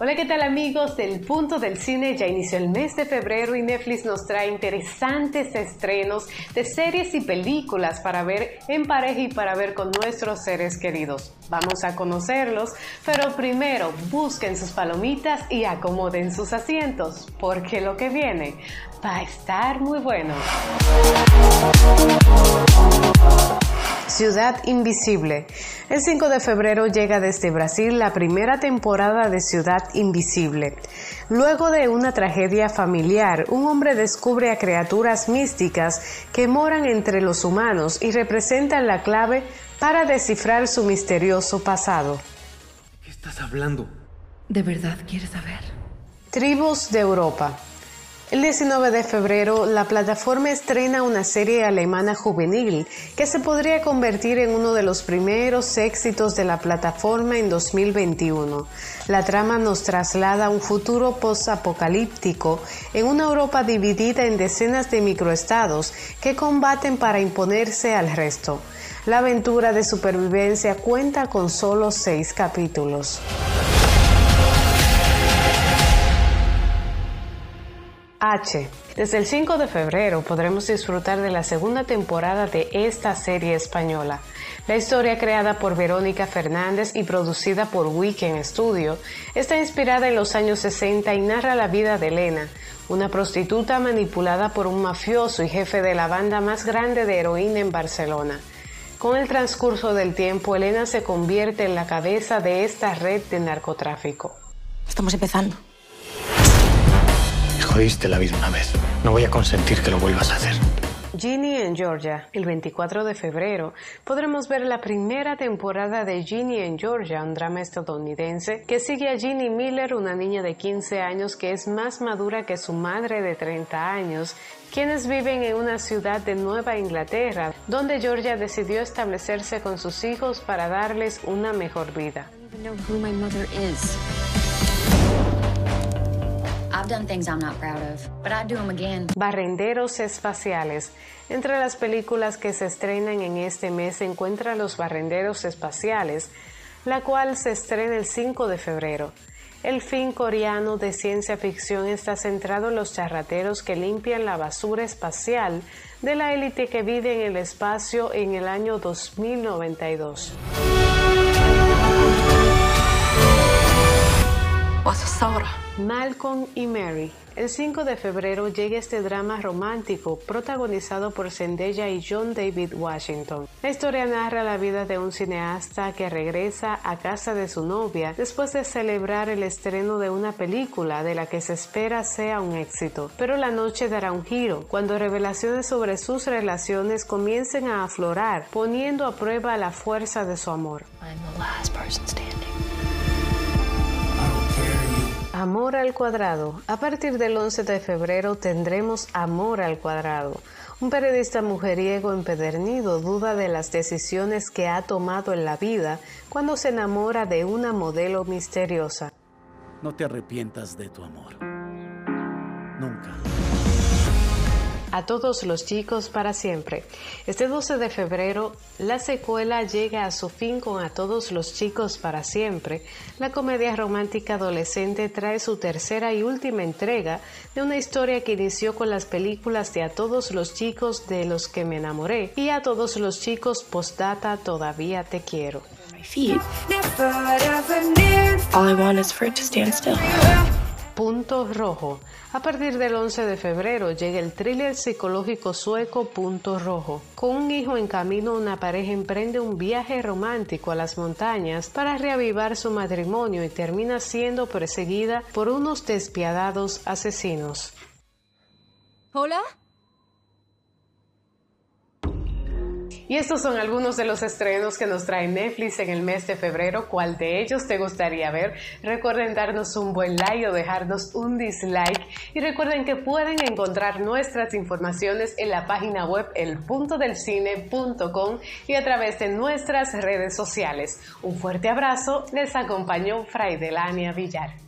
Hola, ¿qué tal amigos del Punto del Cine? Ya inició el mes de febrero y Netflix nos trae interesantes estrenos de series y películas para ver en pareja y para ver con nuestros seres queridos. Vamos a conocerlos, pero primero busquen sus palomitas y acomoden sus asientos, porque lo que viene va a estar muy bueno. Ciudad Invisible. El 5 de febrero llega desde Brasil la primera temporada de Ciudad Invisible. Luego de una tragedia familiar, un hombre descubre a criaturas místicas que moran entre los humanos y representan la clave para descifrar su misterioso pasado. ¿Qué estás hablando? ¿De verdad quieres saber? Tribus de Europa. El 19 de febrero, la plataforma estrena una serie alemana juvenil que se podría convertir en uno de los primeros éxitos de la plataforma en 2021. La trama nos traslada a un futuro post-apocalíptico en una Europa dividida en decenas de microestados que combaten para imponerse al resto. La aventura de supervivencia cuenta con solo seis capítulos. H. Desde el 5 de febrero podremos disfrutar de la segunda temporada de esta serie española. La historia creada por Verónica Fernández y producida por Weekend Studio está inspirada en los años 60 y narra la vida de Elena, una prostituta manipulada por un mafioso y jefe de la banda más grande de heroína en Barcelona. Con el transcurso del tiempo, Elena se convierte en la cabeza de esta red de narcotráfico. Estamos empezando jodiste la vida una vez. No voy a consentir que lo vuelvas a hacer. Ginny en Georgia. El 24 de febrero podremos ver la primera temporada de Ginny en Georgia, un drama estadounidense que sigue a Ginny Miller, una niña de 15 años que es más madura que su madre de 30 años, quienes viven en una ciudad de Nueva Inglaterra, donde Georgia decidió establecerse con sus hijos para darles una mejor vida. Barrenderos espaciales. Entre las películas que se estrenan en este mes se encuentra Los Barrenderos Espaciales, la cual se estrena el 5 de febrero. El film coreano de ciencia ficción está centrado en los charrateros que limpian la basura espacial de la élite que vive en el espacio en el año 2092. Malcolm y Mary. El 5 de febrero llega este drama romántico protagonizado por Zendaya y John David Washington. La historia narra la vida de un cineasta que regresa a casa de su novia después de celebrar el estreno de una película de la que se espera sea un éxito. Pero la noche dará un giro cuando revelaciones sobre sus relaciones comiencen a aflorar, poniendo a prueba la fuerza de su amor. Amor al cuadrado. A partir del 11 de febrero tendremos Amor al cuadrado. Un periodista mujeriego empedernido duda de las decisiones que ha tomado en la vida cuando se enamora de una modelo misteriosa. No te arrepientas de tu amor. Nunca a todos los chicos para siempre. Este 12 de febrero, la secuela llega a su fin con A todos los chicos para siempre. La comedia romántica adolescente trae su tercera y última entrega de una historia que inició con las películas de A todos los chicos de los que me enamoré y A todos los chicos postdata todavía te quiero. All I want is for it to stand still. Punto Rojo. A partir del 11 de febrero llega el thriller psicológico sueco Punto Rojo. Con un hijo en camino, una pareja emprende un viaje romántico a las montañas para reavivar su matrimonio y termina siendo perseguida por unos despiadados asesinos. ¿Hola? Y estos son algunos de los estrenos que nos trae Netflix en el mes de febrero. ¿Cuál de ellos te gustaría ver? Recuerden darnos un buen like o dejarnos un dislike. Y recuerden que pueden encontrar nuestras informaciones en la página web elpuntodelcine.com y a través de nuestras redes sociales. Un fuerte abrazo. Les acompañó Fraidelania Villar.